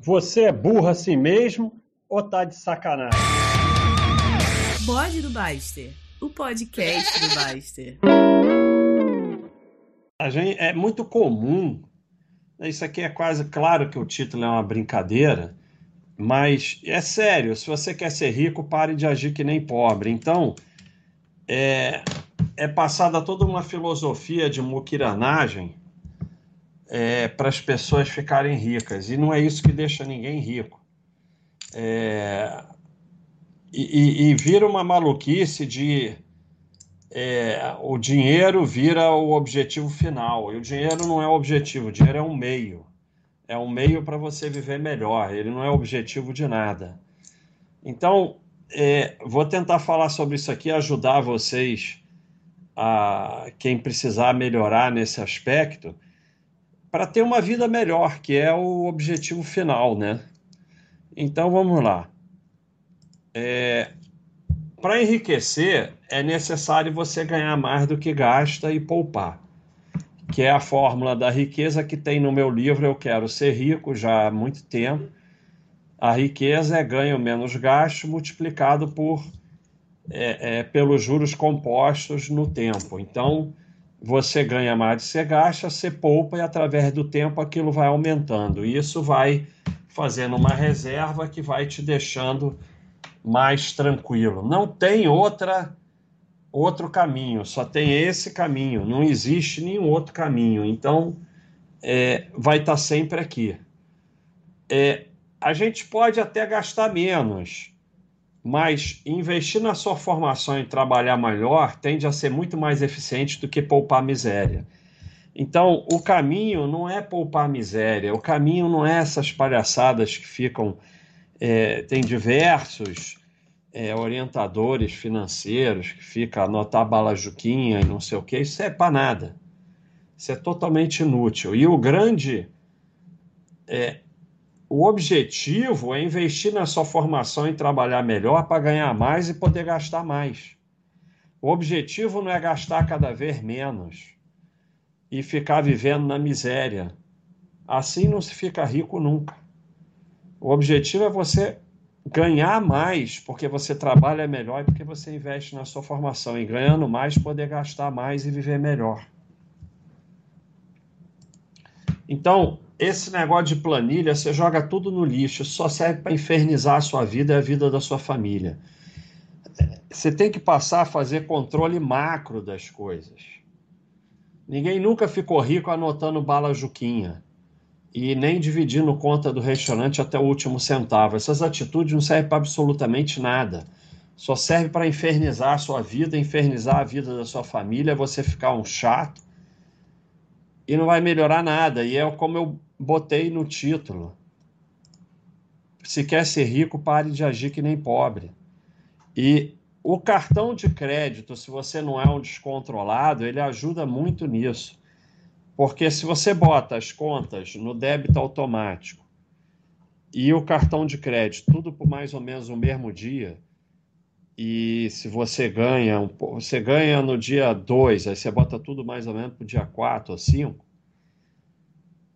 Você é burro assim mesmo ou tá de sacanagem? Bode do Baster, o podcast do Baster. A gente, é muito comum, né, isso aqui é quase claro que o título é uma brincadeira, mas é sério, se você quer ser rico, pare de agir que nem pobre. Então, é, é passada toda uma filosofia de muquiranagem é, para as pessoas ficarem ricas. E não é isso que deixa ninguém rico. É, e, e, vira uma maluquice de é, o dinheiro vira o objetivo final. E o dinheiro não é o objetivo, o dinheiro é um meio. É um meio para você viver melhor, ele não é objetivo de nada. Então, é, vou tentar falar sobre isso aqui, ajudar vocês, a quem precisar melhorar nesse aspecto para ter uma vida melhor, que é o objetivo final, né? Então vamos lá. É, para enriquecer, é necessário você ganhar mais do que gasta e poupar, que é a fórmula da riqueza que tem no meu livro Eu Quero Ser Rico já há muito tempo. A riqueza é ganho menos gasto multiplicado por é, é, pelos juros compostos no tempo. Então, você ganha mais, você gasta, você poupa e através do tempo aquilo vai aumentando. E isso vai fazendo uma reserva que vai te deixando mais tranquilo. Não tem outra outro caminho, só tem esse caminho, não existe nenhum outro caminho. Então, é, vai estar tá sempre aqui. É, a gente pode até gastar menos, mas investir na sua formação e trabalhar melhor tende a ser muito mais eficiente do que poupar miséria. Então, o caminho não é poupar miséria, o caminho não é essas palhaçadas que ficam. É, tem diversos é, orientadores financeiros que ficam anotar balajuquinha e não sei o que, isso é para nada. Isso é totalmente inútil. E o grande é, o objetivo é investir na sua formação e trabalhar melhor para ganhar mais e poder gastar mais. O objetivo não é gastar cada vez menos e ficar vivendo na miséria. Assim não se fica rico nunca. O objetivo é você ganhar mais porque você trabalha melhor e porque você investe na sua formação. E ganhando mais, poder gastar mais e viver melhor. Então, esse negócio de planilha, você joga tudo no lixo, só serve para infernizar a sua vida e a vida da sua família. Você tem que passar a fazer controle macro das coisas. Ninguém nunca ficou rico anotando bala juquinha e nem dividindo conta do restaurante até o último centavo. Essas atitudes não servem para absolutamente nada. Só serve para infernizar a sua vida, infernizar a vida da sua família, você ficar um chato e não vai melhorar nada. E é como eu botei no título. Se quer ser rico, pare de agir que nem pobre. E o cartão de crédito, se você não é um descontrolado, ele ajuda muito nisso. Porque se você bota as contas no débito automático e o cartão de crédito, tudo por mais ou menos o mesmo dia, e se você ganha, você ganha no dia 2, aí você bota tudo mais ou menos para o dia 4 ou 5,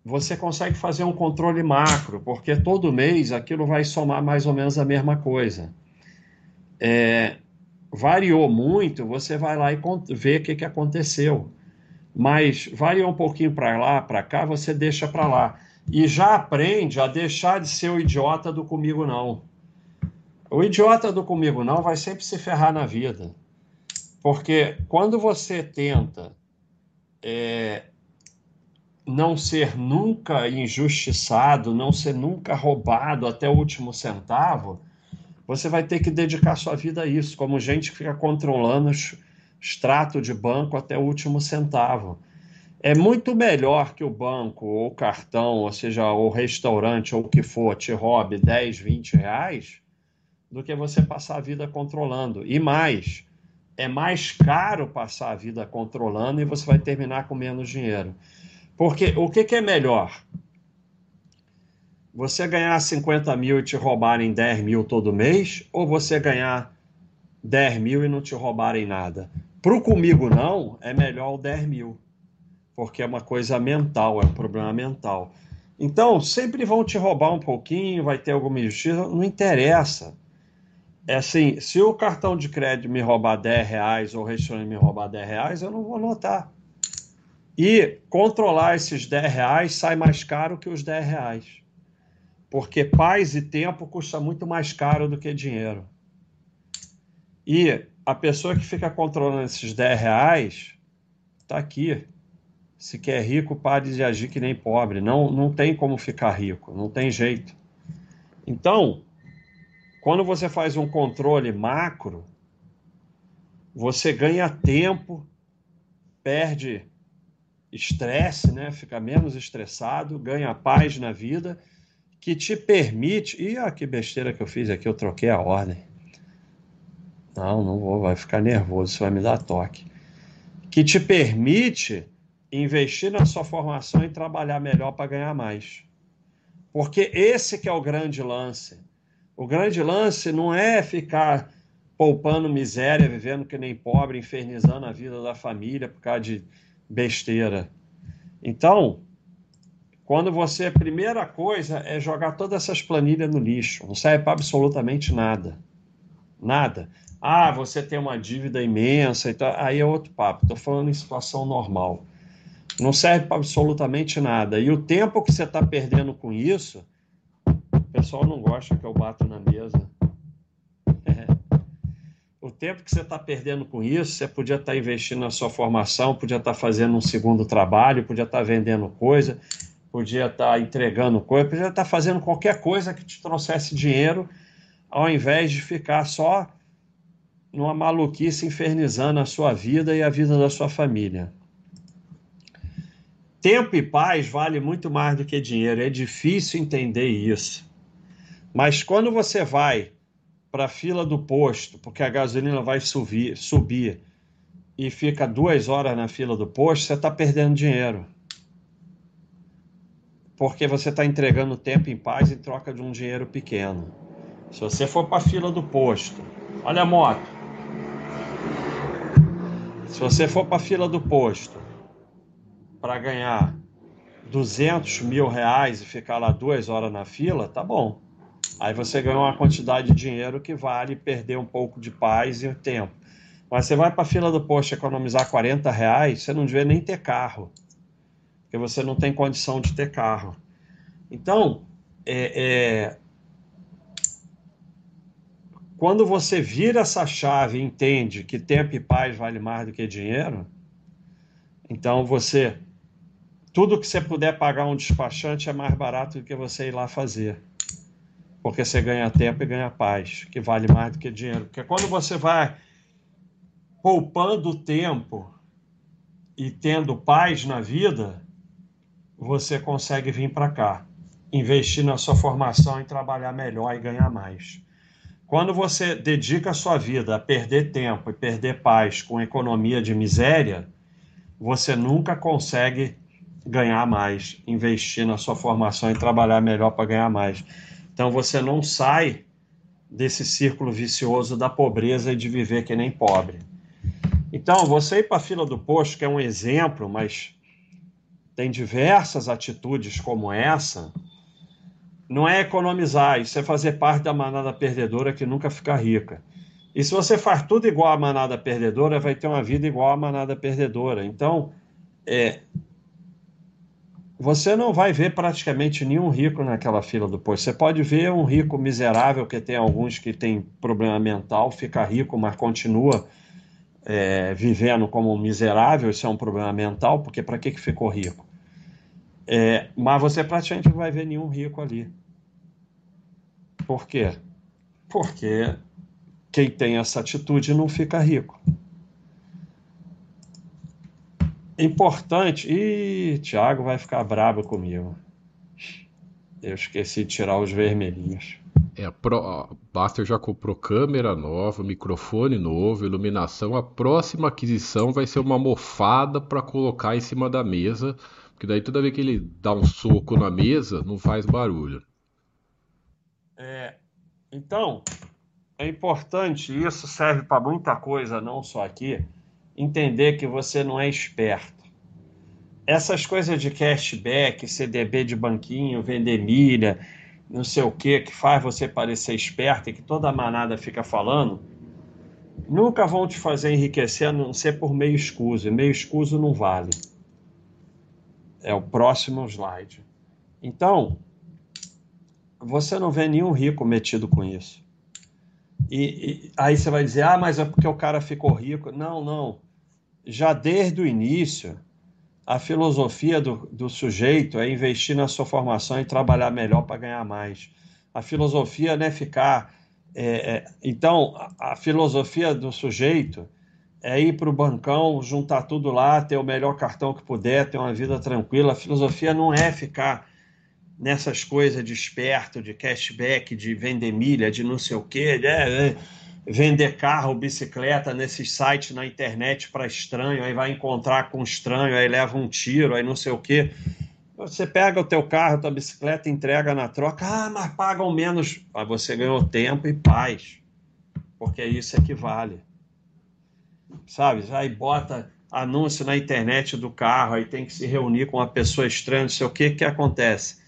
você consegue fazer um controle macro, porque todo mês aquilo vai somar mais ou menos a mesma coisa. É, variou muito, você vai lá e vê o que, que aconteceu. Mas variou um pouquinho para lá, para cá, você deixa para lá. E já aprende a deixar de ser o idiota do comigo não. O idiota do comigo não vai sempre se ferrar na vida. Porque quando você tenta é, não ser nunca injustiçado, não ser nunca roubado até o último centavo, você vai ter que dedicar sua vida a isso, como gente que fica controlando extrato de banco até o último centavo. É muito melhor que o banco, ou o cartão, ou seja, o restaurante, ou o que for, te roube 10, 20 reais, do que você passar a vida controlando. E mais, é mais caro passar a vida controlando e você vai terminar com menos dinheiro. Porque o que, que é melhor? Você ganhar 50 mil e te roubarem 10 mil todo mês, ou você ganhar 10 mil e não te roubarem nada? Para o comigo não, é melhor o 10 mil, porque é uma coisa mental, é um problema mental. Então, sempre vão te roubar um pouquinho, vai ter alguma injustiça, não interessa. É assim, se o cartão de crédito me roubar 10 reais ou o restaurante me roubar 10 reais, eu não vou notar. E controlar esses 10 reais sai mais caro que os 10 reais. Porque paz e tempo custa muito mais caro do que dinheiro. E a pessoa que fica controlando esses 10 reais está aqui. Se quer rico, pare de agir que nem pobre. Não, não tem como ficar rico, não tem jeito. Então, quando você faz um controle macro, você ganha tempo, perde estresse, né? fica menos estressado, ganha paz na vida, que te permite. Ih, ah, que besteira que eu fiz aqui, eu troquei a ordem. Não, não vou, vai ficar nervoso, isso vai me dar toque. Que te permite investir na sua formação e trabalhar melhor para ganhar mais. Porque esse que é o grande lance. O grande lance não é ficar poupando miséria, vivendo que nem pobre, infernizando a vida da família por causa de besteira. Então, quando você, a primeira coisa é jogar todas essas planilhas no lixo, não serve para absolutamente nada. Nada. Ah, você tem uma dívida imensa, então, aí é outro papo. Estou falando em situação normal. Não serve para absolutamente nada. E o tempo que você está perdendo com isso, o pessoal não gosta que eu bato na mesa. Tempo que você está perdendo com isso, você podia estar tá investindo na sua formação, podia estar tá fazendo um segundo trabalho, podia estar tá vendendo coisa, podia estar entregando coisa, podia estar fazendo qualquer coisa que te trouxesse dinheiro, ao invés de ficar só numa maluquice infernizando a sua vida e a vida da sua família. Tempo e paz vale muito mais do que dinheiro. É difícil entender isso. Mas quando você vai para a fila do posto, porque a gasolina vai subir, subir e fica duas horas na fila do posto, você está perdendo dinheiro. Porque você está entregando tempo em paz em troca de um dinheiro pequeno. Se você for para a fila do posto, olha a moto. Se você for para a fila do posto para ganhar 200 mil reais e ficar lá duas horas na fila, tá bom. Aí você ganha uma quantidade de dinheiro que vale perder um pouco de paz e tempo. Mas você vai para a fila do posto economizar 40 reais, você não devia nem ter carro, porque você não tem condição de ter carro. Então, é, é... quando você vira essa chave e entende que tempo e paz vale mais do que dinheiro, então você tudo que você puder pagar um despachante é mais barato do que você ir lá fazer. Porque você ganha tempo e ganha paz, que vale mais do que dinheiro. Porque quando você vai poupando tempo e tendo paz na vida, você consegue vir para cá, investir na sua formação e trabalhar melhor e ganhar mais. Quando você dedica a sua vida a perder tempo e perder paz com economia de miséria, você nunca consegue ganhar mais, investir na sua formação e trabalhar melhor para ganhar mais. Então você não sai desse círculo vicioso da pobreza e de viver que nem pobre. Então, você ir para a fila do posto, que é um exemplo, mas tem diversas atitudes como essa, não é economizar, isso é fazer parte da manada perdedora que nunca fica rica. E se você faz tudo igual à manada perdedora, vai ter uma vida igual à manada perdedora. Então, é, você não vai ver praticamente nenhum rico naquela fila do posto. Você pode ver um rico miserável, que tem alguns que tem problema mental, fica rico, mas continua é, vivendo como um miserável. Isso é um problema mental, porque para que, que ficou rico? É, mas você praticamente não vai ver nenhum rico ali. Por quê? Porque quem tem essa atitude não fica rico importante. Ih, Thiago vai ficar brabo comigo. Eu esqueci de tirar os vermelhinhos. É, a Baster já comprou câmera nova, microfone novo, iluminação. A próxima aquisição vai ser uma mofada para colocar em cima da mesa, porque daí toda vez que ele dá um soco na mesa, não faz barulho. É, então, é importante, isso serve para muita coisa, não só aqui entender que você não é esperto. essas coisas de cashback, CDB de banquinho, vender milha, não sei o que, que faz você parecer esperto e que toda a manada fica falando, nunca vão te fazer enriquecer a não ser por meio escuso. E meio escuso não vale. É o próximo slide. Então, você não vê nenhum rico metido com isso. E, e, aí você vai dizer, ah, mas é porque o cara ficou rico. Não, não. Já desde o início, a filosofia do, do sujeito é investir na sua formação e trabalhar melhor para ganhar mais. A filosofia não é ficar. É, é, então, a, a filosofia do sujeito é ir para o bancão, juntar tudo lá, ter o melhor cartão que puder, ter uma vida tranquila. A filosofia não é ficar nessas coisas de esperto, de cashback, de vender milha, de não sei o quê, né? vender carro, bicicleta nesses sites na internet para estranho, aí vai encontrar com estranho, aí leva um tiro, aí não sei o quê. Você pega o teu carro, tua bicicleta, entrega na troca, ah, mas pagam menos. Mas você ganhou tempo e paz, porque isso equivale. Sabe? Aí bota anúncio na internet do carro, aí tem que se reunir com uma pessoa estranha, não sei o que, que acontece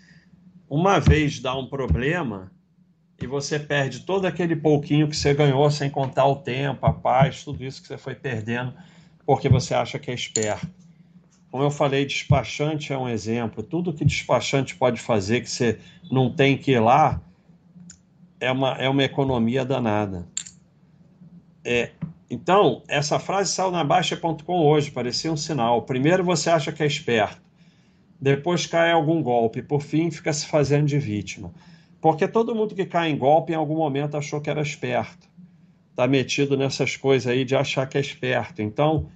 uma vez dá um problema e você perde todo aquele pouquinho que você ganhou sem contar o tempo, a paz, tudo isso que você foi perdendo porque você acha que é esperto. Como eu falei, despachante é um exemplo. Tudo que despachante pode fazer que você não tem que ir lá é uma, é uma economia danada. É, então, essa frase saiu na Baixa.com hoje, parecia um sinal. Primeiro você acha que é esperto depois cai algum golpe, por fim fica se fazendo de vítima. Porque todo mundo que cai em golpe em algum momento achou que era esperto. Está metido nessas coisas aí de achar que é esperto. Então,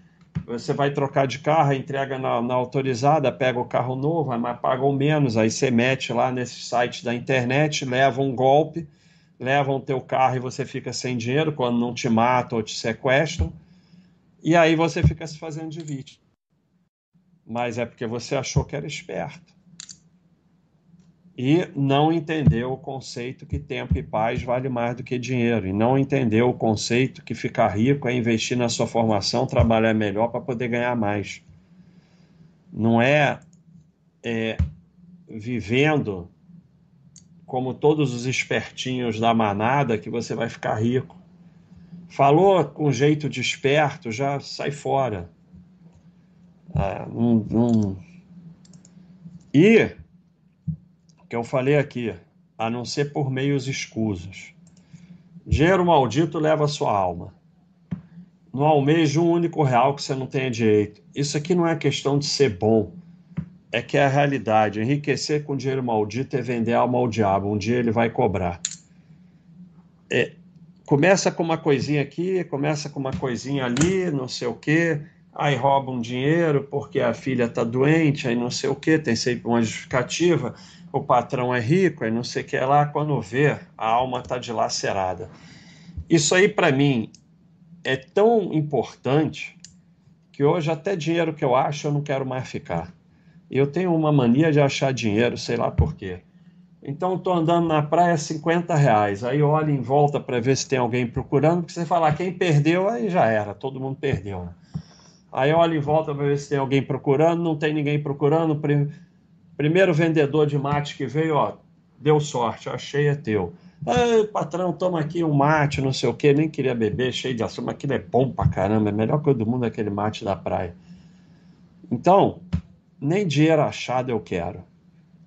você vai trocar de carro, entrega na, na autorizada, pega o carro novo, mas pagam menos. Aí você mete lá nesse site da internet, leva um golpe, levam o teu carro e você fica sem dinheiro quando não te matam ou te sequestram. E aí você fica se fazendo de vítima mas é porque você achou que era esperto. E não entendeu o conceito que tempo e paz vale mais do que dinheiro. E não entendeu o conceito que ficar rico é investir na sua formação, trabalhar melhor para poder ganhar mais. Não é, é vivendo como todos os espertinhos da manada que você vai ficar rico. Falou com jeito de esperto, já sai fora. Ah, um, um... E, que eu falei aqui, a não ser por meios escusos. Dinheiro maldito leva a sua alma. Não almeja um único real que você não tenha direito. Isso aqui não é questão de ser bom, é que é a realidade. Enriquecer com dinheiro maldito é vender alma ao diabo. Um dia ele vai cobrar. É, começa com uma coisinha aqui, começa com uma coisinha ali, não sei o quê aí roubam dinheiro porque a filha está doente, aí não sei o que, tem sempre uma justificativa, o patrão é rico, aí não sei o que lá, quando vê, a alma está dilacerada. Isso aí, para mim, é tão importante que hoje até dinheiro que eu acho eu não quero mais ficar. Eu tenho uma mania de achar dinheiro, sei lá por quê. Então estou andando na praia 50 reais, aí olho em volta para ver se tem alguém procurando, porque você falar quem perdeu, aí já era, todo mundo perdeu. Né? Aí olha em volta para ver se tem alguém procurando, não tem ninguém procurando. Primeiro vendedor de mate que veio, ó, deu sorte, achei é teu. Patrão, toma aqui um mate, não sei o que, nem queria beber, cheio de açúcar, mas aquilo é bom pra caramba, é melhor coisa do mundo aquele mate da praia. Então, nem dinheiro achado eu quero.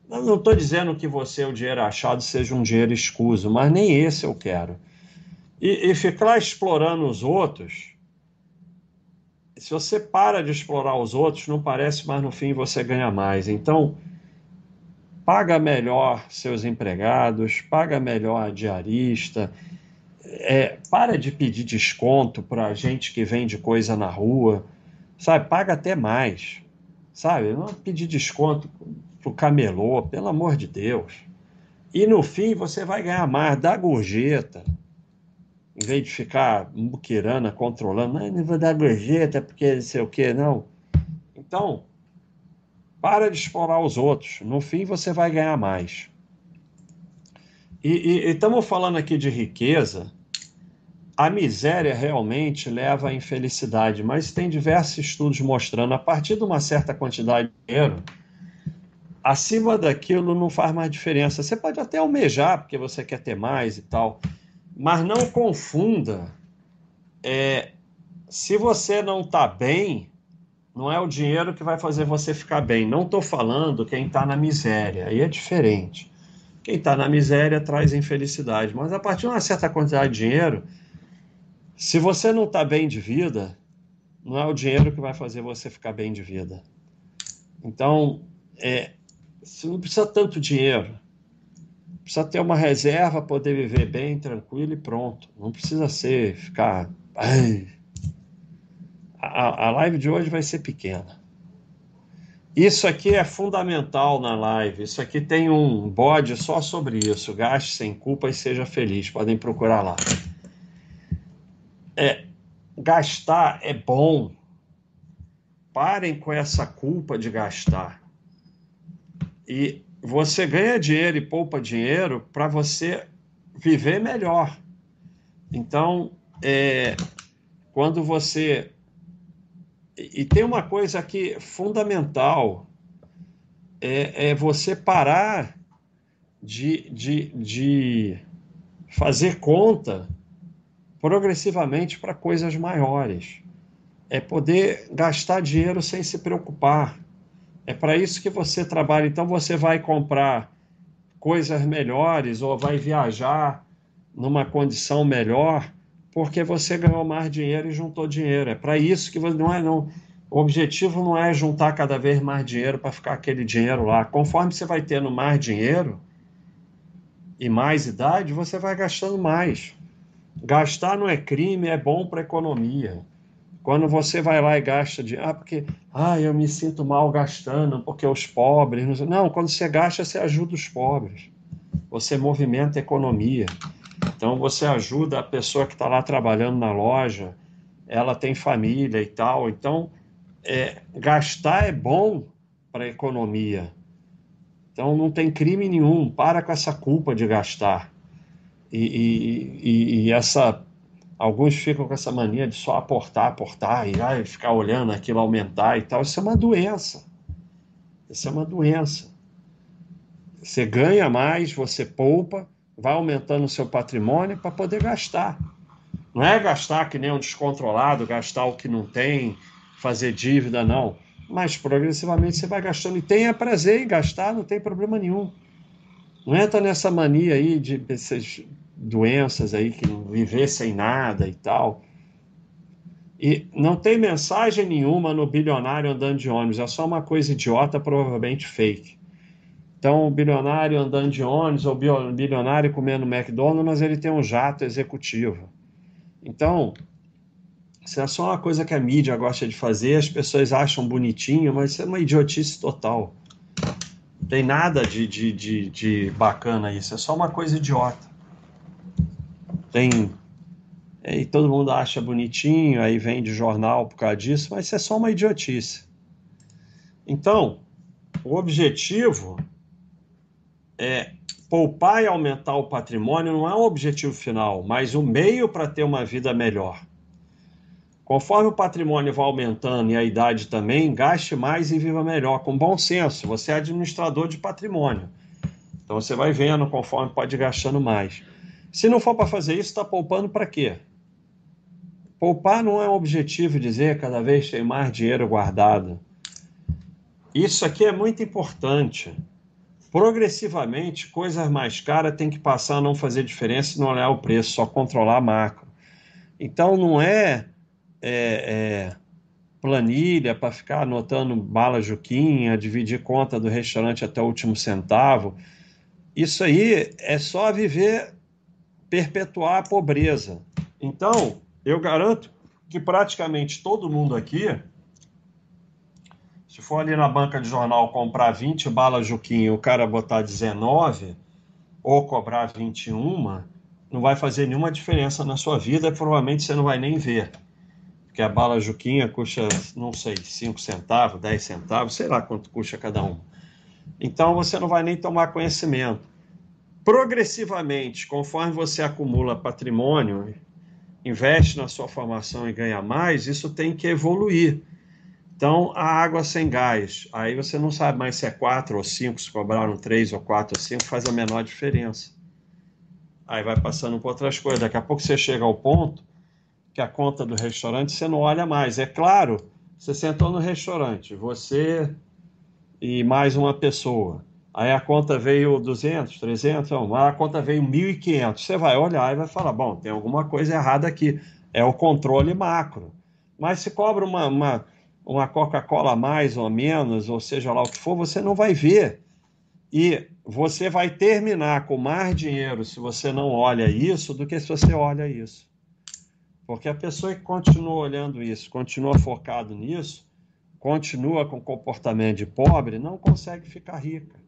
Eu não estou dizendo que você, o dinheiro achado, seja um dinheiro escuso, mas nem esse eu quero. E, e ficar explorando os outros se você para de explorar os outros, não parece, mas no fim você ganha mais. Então, paga melhor seus empregados, paga melhor a diarista, é, para de pedir desconto para gente que vende coisa na rua, sabe? Paga até mais, sabe? Não pedir desconto para o camelô, pelo amor de Deus. E no fim você vai ganhar mais, dá gorjeta em vez de ficar muquirana, controlando, não vou dar gorjeta porque não sei o que, não. Então, para de explorar os outros. No fim, você vai ganhar mais. E estamos falando aqui de riqueza. a miséria realmente leva à infelicidade, mas tem diversos estudos mostrando a partir de uma certa quantidade de dinheiro, acima daquilo não faz mais diferença. Você pode até almejar porque você quer ter mais e tal, mas não confunda. É, se você não está bem, não é o dinheiro que vai fazer você ficar bem. Não estou falando quem está na miséria, aí é diferente. Quem está na miséria traz infelicidade, mas a partir de uma certa quantidade de dinheiro se você não está bem de vida, não é o dinheiro que vai fazer você ficar bem de vida. Então, é, você não precisa tanto dinheiro. Precisa ter uma reserva, poder viver bem, tranquilo e pronto. Não precisa ser, ficar. A, a live de hoje vai ser pequena. Isso aqui é fundamental na live. Isso aqui tem um bode só sobre isso. Gaste sem culpa e seja feliz. Podem procurar lá é, gastar é bom. Parem com essa culpa de gastar. E você ganha dinheiro e poupa dinheiro para você viver melhor. Então, é, quando você. E tem uma coisa aqui fundamental: é, é você parar de, de, de fazer conta progressivamente para coisas maiores. É poder gastar dinheiro sem se preocupar. É para isso que você trabalha. Então você vai comprar coisas melhores ou vai viajar numa condição melhor porque você ganhou mais dinheiro e juntou dinheiro. É para isso que você não é não. O objetivo não é juntar cada vez mais dinheiro para ficar aquele dinheiro lá. Conforme você vai tendo mais dinheiro e mais idade, você vai gastando mais. Gastar não é crime, é bom para a economia. Quando você vai lá e gasta de. Ah, porque. Ah, eu me sinto mal gastando, porque os pobres. Não, quando você gasta, você ajuda os pobres. Você movimenta a economia. Então, você ajuda a pessoa que está lá trabalhando na loja, ela tem família e tal. Então, é, gastar é bom para a economia. Então, não tem crime nenhum. Para com essa culpa de gastar. E, e, e, essa alguns ficam com essa mania de só aportar, aportar e ai, ficar olhando aquilo aumentar e tal. Isso é uma doença. Isso é uma doença. Você ganha mais, você poupa, vai aumentando o seu patrimônio para poder gastar. Não é gastar que nem um descontrolado, gastar o que não tem, fazer dívida, não. Mas progressivamente você vai gastando e tenha prazer em gastar, não tem problema nenhum. Não entra nessa mania aí de doenças aí que viver sem nada e tal. E não tem mensagem nenhuma no bilionário andando de ônibus, é só uma coisa idiota, provavelmente fake. Então, o bilionário andando de ônibus, ou o bilionário comendo McDonald's, mas ele tem um jato executivo. Então, isso é só uma coisa que a mídia gosta de fazer, as pessoas acham bonitinho, mas isso é uma idiotice total. Não tem nada de, de, de, de bacana isso, é só uma coisa idiota tem. É, e todo mundo acha bonitinho, aí vende jornal por causa disso, mas isso é só uma idiotice. Então, o objetivo é poupar e aumentar o patrimônio não é o objetivo final, mas o meio para ter uma vida melhor. Conforme o patrimônio vai aumentando e a idade também, gaste mais e viva melhor, com bom senso. Você é administrador de patrimônio. Então você vai vendo conforme pode gastando mais. Se não for para fazer isso, está poupando para quê? Poupar não é um objetivo dizer cada vez tem mais dinheiro guardado. Isso aqui é muito importante. Progressivamente, coisas mais caras têm que passar a não fazer diferença e não olhar o preço, só controlar macro. Então não é, é, é planilha para ficar anotando bala juquinha, dividir conta do restaurante até o último centavo. Isso aí é só viver perpetuar a pobreza. Então, eu garanto que praticamente todo mundo aqui, se for ali na banca de jornal comprar 20 balas Juquinha o cara botar 19 ou cobrar 21, não vai fazer nenhuma diferença na sua vida, provavelmente você não vai nem ver. Porque a bala Juquinha custa, não sei, 5 centavos, 10 centavos, sei lá quanto custa cada um. Então você não vai nem tomar conhecimento progressivamente, conforme você acumula patrimônio investe na sua formação e ganha mais, isso tem que evoluir. Então, a água sem gás, aí você não sabe mais se é 4 ou 5, se cobraram 3 ou 4 ou 5, faz a menor diferença. Aí vai passando por outras coisas. Daqui a pouco você chega ao ponto que a conta do restaurante você não olha mais. É claro, você sentou no restaurante, você e mais uma pessoa. Aí a conta veio 200, 300, não, a conta veio 1.500. Você vai olhar e vai falar: bom, tem alguma coisa errada aqui. É o controle macro. Mas se cobra uma, uma, uma Coca-Cola mais ou menos, ou seja lá o que for, você não vai ver. E você vai terminar com mais dinheiro se você não olha isso do que se você olha isso. Porque a pessoa que continua olhando isso, continua focado nisso, continua com comportamento de pobre, não consegue ficar rica.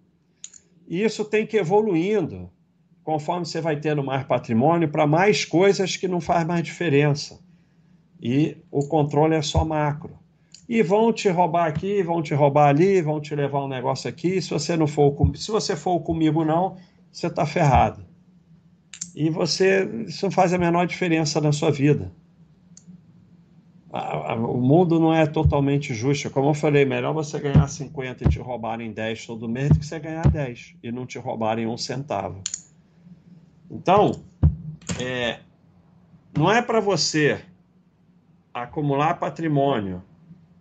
E isso tem que ir evoluindo, conforme você vai tendo mais patrimônio, para mais coisas que não faz mais diferença. E o controle é só macro. E vão te roubar aqui, vão te roubar ali, vão te levar um negócio aqui. Se você não for, se você for comigo não, você está ferrado e você isso não faz a menor diferença na sua vida. O mundo não é totalmente justo. Como eu falei, melhor você ganhar 50 e te roubarem 10 todo mês do que você ganhar 10 e não te roubarem um centavo. Então, é, não é para você acumular patrimônio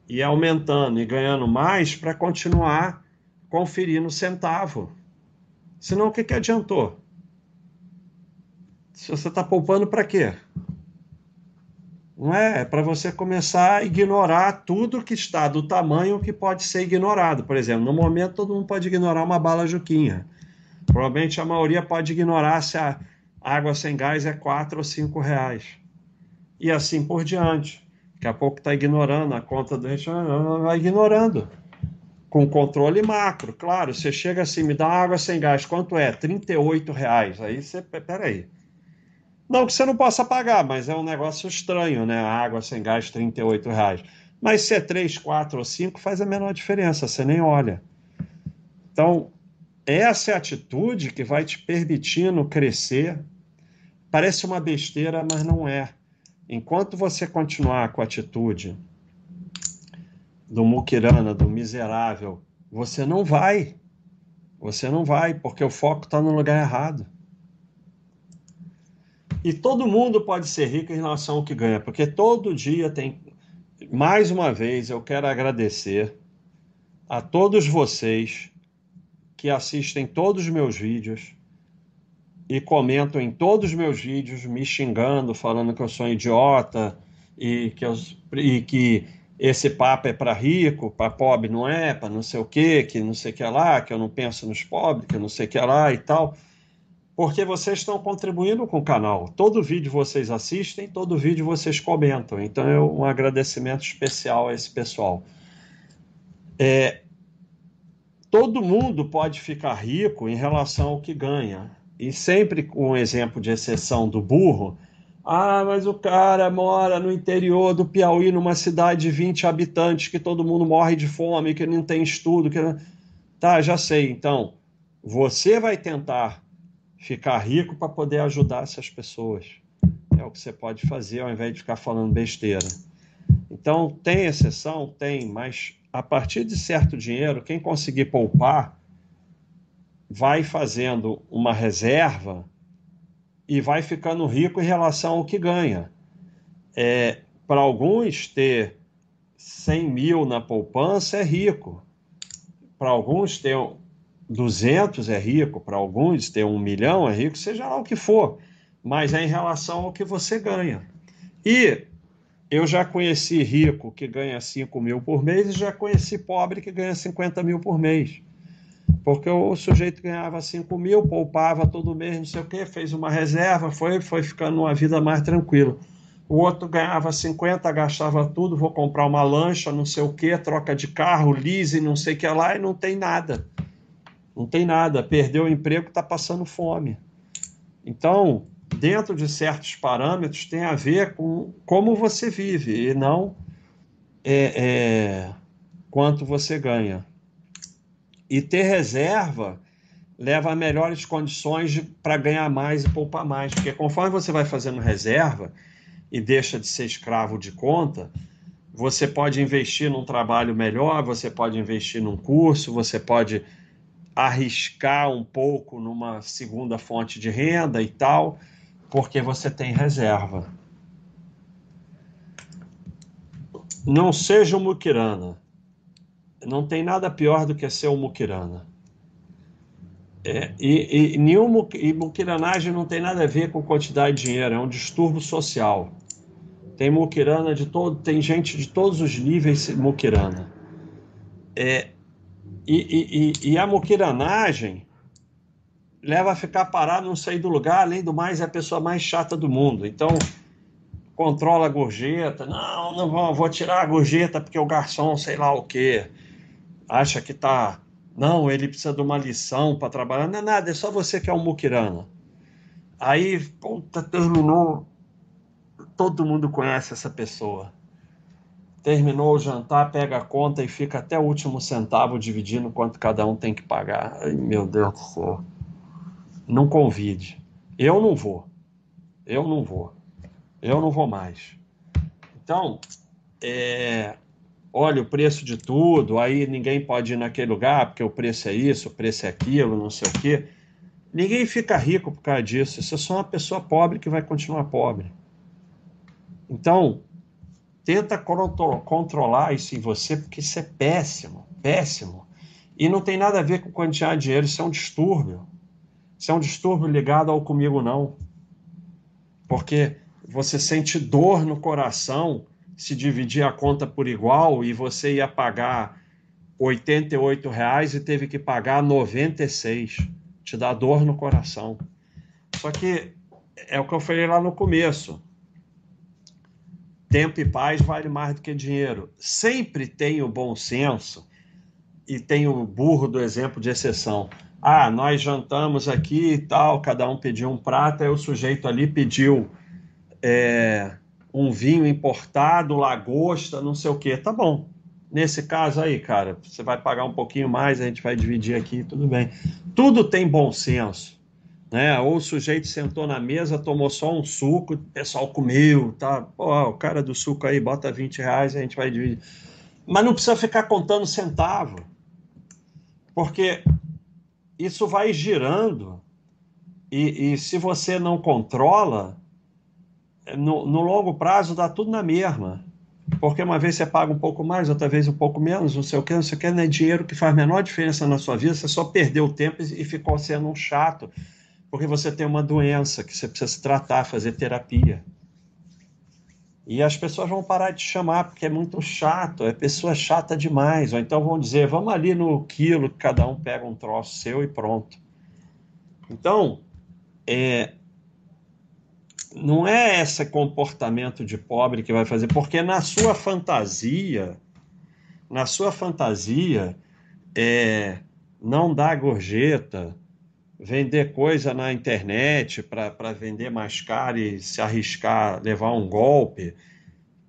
e aumentando e ganhando mais para continuar conferindo centavo. Senão, o que, que adiantou? Se você está poupando para quê? Não é? É para você começar a ignorar tudo que está do tamanho que pode ser ignorado. Por exemplo, no momento todo mundo pode ignorar uma bala juquinha. Provavelmente a maioria pode ignorar se a água sem gás é 4 ou 5 reais. E assim por diante. Daqui a pouco está ignorando a conta do restaurante, vai ignorando. Com controle macro, claro. Você chega assim, me dá água sem gás, quanto é? 38 reais. Aí você, peraí. Não que você não possa pagar, mas é um negócio estranho, né? Água sem gás, 38 reais. Mas se é 3, 4 ou 5, faz a menor diferença, você nem olha. Então, essa é a atitude que vai te permitindo crescer. Parece uma besteira, mas não é. Enquanto você continuar com a atitude do muquirana, do miserável, você não vai. Você não vai, porque o foco está no lugar errado. E todo mundo pode ser rico em relação ao que ganha, porque todo dia tem. Mais uma vez, eu quero agradecer a todos vocês que assistem todos os meus vídeos e comentam em todos os meus vídeos me xingando, falando que eu sou um idiota e que, eu, e que esse papo é para rico, para pobre não é, para não sei o quê, que não sei o que lá, que eu não penso nos pobres, que não sei o que lá e tal porque vocês estão contribuindo com o canal. Todo vídeo vocês assistem, todo vídeo vocês comentam. Então é um agradecimento especial a esse pessoal. É, todo mundo pode ficar rico em relação ao que ganha. E sempre com um exemplo de exceção do burro. Ah, mas o cara mora no interior do Piauí, numa cidade de 20 habitantes, que todo mundo morre de fome, que não tem estudo. Que... Tá, já sei. Então, você vai tentar ficar rico para poder ajudar essas pessoas. É o que você pode fazer ao invés de ficar falando besteira. Então, tem exceção? Tem, mas a partir de certo dinheiro, quem conseguir poupar vai fazendo uma reserva e vai ficando rico em relação ao que ganha. É, para alguns, ter 100 mil na poupança é rico. Para alguns, ter 200 é rico, para alguns ter um milhão é rico, seja lá o que for, mas é em relação ao que você ganha. E eu já conheci rico que ganha 5 mil por mês e já conheci pobre que ganha 50 mil por mês. Porque o sujeito ganhava 5 mil, poupava todo mês, não sei o quê, fez uma reserva, foi, foi ficando uma vida mais tranquila. O outro ganhava 50, gastava tudo, vou comprar uma lancha, não sei o quê, troca de carro, leasing, não sei o que lá, e não tem nada. Não tem nada. Perdeu o emprego, está passando fome. Então, dentro de certos parâmetros, tem a ver com como você vive e não é, é, quanto você ganha. E ter reserva leva a melhores condições para ganhar mais e poupar mais. Porque conforme você vai fazendo reserva, e deixa de ser escravo de conta, você pode investir num trabalho melhor, você pode investir num curso, você pode arriscar um pouco numa segunda fonte de renda e tal, porque você tem reserva. Não seja um muquirana. Não tem nada pior do que ser um muquirana. É, e, e, nenhum, muquiranagem não tem nada a ver com quantidade de dinheiro, é um distúrbio social. Tem muquirana de todo, tem gente de todos os níveis muquirana. É, e, e, e a muquiranagem leva a ficar parado, não sair do lugar, além do mais, é a pessoa mais chata do mundo. Então, controla a gorjeta. Não, não vou, vou tirar a gorjeta porque o garçom, sei lá o quê, acha que tá. Não, ele precisa de uma lição para trabalhar. Não é nada, é só você que é um muquirana. Aí, puta, terminou. Todo mundo conhece essa pessoa. Terminou o jantar, pega a conta e fica até o último centavo dividindo quanto cada um tem que pagar. Ai, meu Deus do céu. Não convide. Eu não vou. Eu não vou. Eu não vou mais. Então, é, olha o preço de tudo, aí ninguém pode ir naquele lugar porque o preço é isso, o preço é aquilo, não sei o quê. Ninguém fica rico por causa disso. Você é só uma pessoa pobre que vai continuar pobre. Então, tenta controlar isso em você, porque isso é péssimo, péssimo. E não tem nada a ver com quantidade de dinheiro, isso é um distúrbio. Isso é um distúrbio ligado ao comigo não. Porque você sente dor no coração se dividir a conta por igual e você ia pagar 88 reais e teve que pagar 96. Te dá dor no coração. Só que é o que eu falei lá no começo. Tempo e paz vale mais do que dinheiro. Sempre tem o bom senso e tem o burro do exemplo de exceção. Ah, nós jantamos aqui e tal, cada um pediu um prato, aí o sujeito ali pediu é, um vinho importado, lagosta, não sei o que. Tá bom. Nesse caso aí, cara, você vai pagar um pouquinho mais, a gente vai dividir aqui, tudo bem. Tudo tem bom senso. Né? Ou o sujeito sentou na mesa, tomou só um suco, o pessoal comeu, tá? Pô, o cara do suco aí bota 20 reais, a gente vai dividir. Mas não precisa ficar contando centavo, porque isso vai girando e, e se você não controla, no, no, longo prazo dá tudo na mesma. Porque uma vez você paga um pouco mais, outra vez um pouco menos, não sei o que, não sei o que, não é dinheiro que faz a menor diferença na sua vida, você só perdeu tempo e ficou sendo um chato, porque você tem uma doença que você precisa tratar, fazer terapia. E as pessoas vão parar de chamar porque é muito chato, é pessoa chata demais. Ou então vão dizer, vamos ali no quilo, que cada um pega um troço seu e pronto. Então, é, não é esse comportamento de pobre que vai fazer, porque na sua fantasia, na sua fantasia, é, não dar gorjeta, vender coisa na internet para vender mais caro e se arriscar, levar um golpe,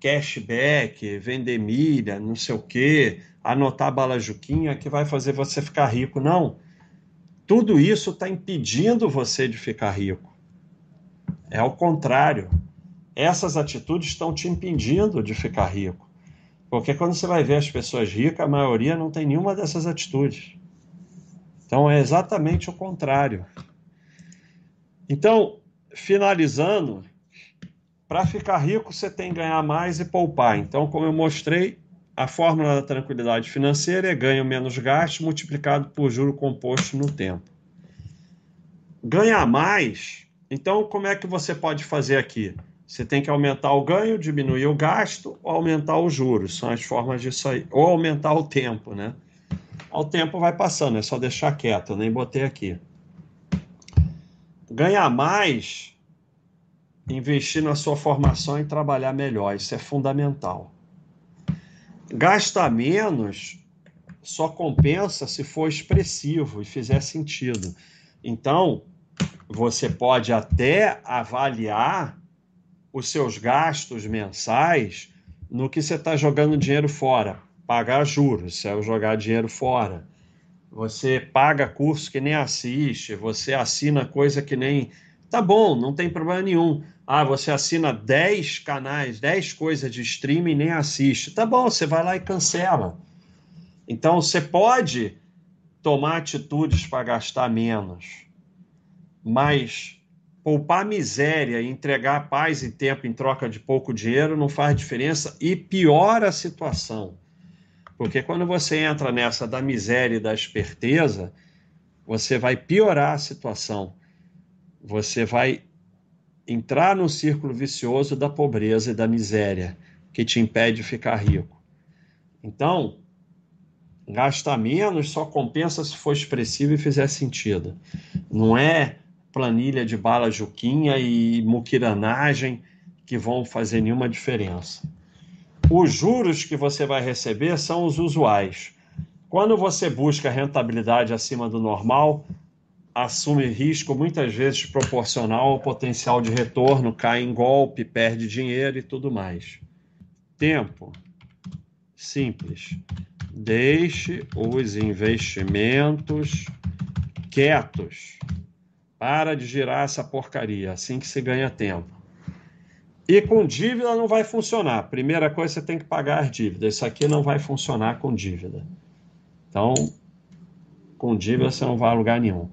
cashback, vender milha, não sei o quê, anotar bala juquinha que vai fazer você ficar rico. Não. Tudo isso está impedindo você de ficar rico. É ao contrário. Essas atitudes estão te impedindo de ficar rico. Porque quando você vai ver as pessoas ricas, a maioria não tem nenhuma dessas atitudes. Então é exatamente o contrário. Então, finalizando, para ficar rico você tem que ganhar mais e poupar. Então, como eu mostrei, a fórmula da tranquilidade financeira é ganho menos gasto multiplicado por juro composto no tempo. Ganhar mais, então como é que você pode fazer aqui? Você tem que aumentar o ganho, diminuir o gasto ou aumentar os juros. São as formas disso aí. Ou aumentar o tempo, né? O tempo vai passando, é só deixar quieto, eu nem botei aqui. Ganhar mais, investir na sua formação e trabalhar melhor, isso é fundamental. Gastar menos só compensa se for expressivo e fizer sentido. Então, você pode até avaliar os seus gastos mensais no que você está jogando dinheiro fora pagar juros, se é jogar dinheiro fora. Você paga curso que nem assiste, você assina coisa que nem. Tá bom, não tem problema nenhum. Ah, você assina 10 canais, 10 coisas de streaming e nem assiste. Tá bom, você vai lá e cancela. Então você pode tomar atitudes para gastar menos, mas poupar miséria e entregar paz e tempo em troca de pouco dinheiro não faz diferença e piora a situação. Porque quando você entra nessa da miséria e da esperteza, você vai piorar a situação. Você vai entrar no círculo vicioso da pobreza e da miséria, que te impede de ficar rico. Então, gastar menos só compensa se for expressivo e fizer sentido. Não é planilha de bala juquinha e muquiranagem que vão fazer nenhuma diferença. Os juros que você vai receber são os usuais. Quando você busca rentabilidade acima do normal, assume risco muitas vezes proporcional ao potencial de retorno, cai em golpe, perde dinheiro e tudo mais. Tempo. Simples. Deixe os investimentos quietos. Para de girar essa porcaria, assim que se ganha tempo. E com dívida não vai funcionar. Primeira coisa, você tem que pagar as dívidas. Isso aqui não vai funcionar com dívida. Então, com dívida você não vai a lugar nenhum.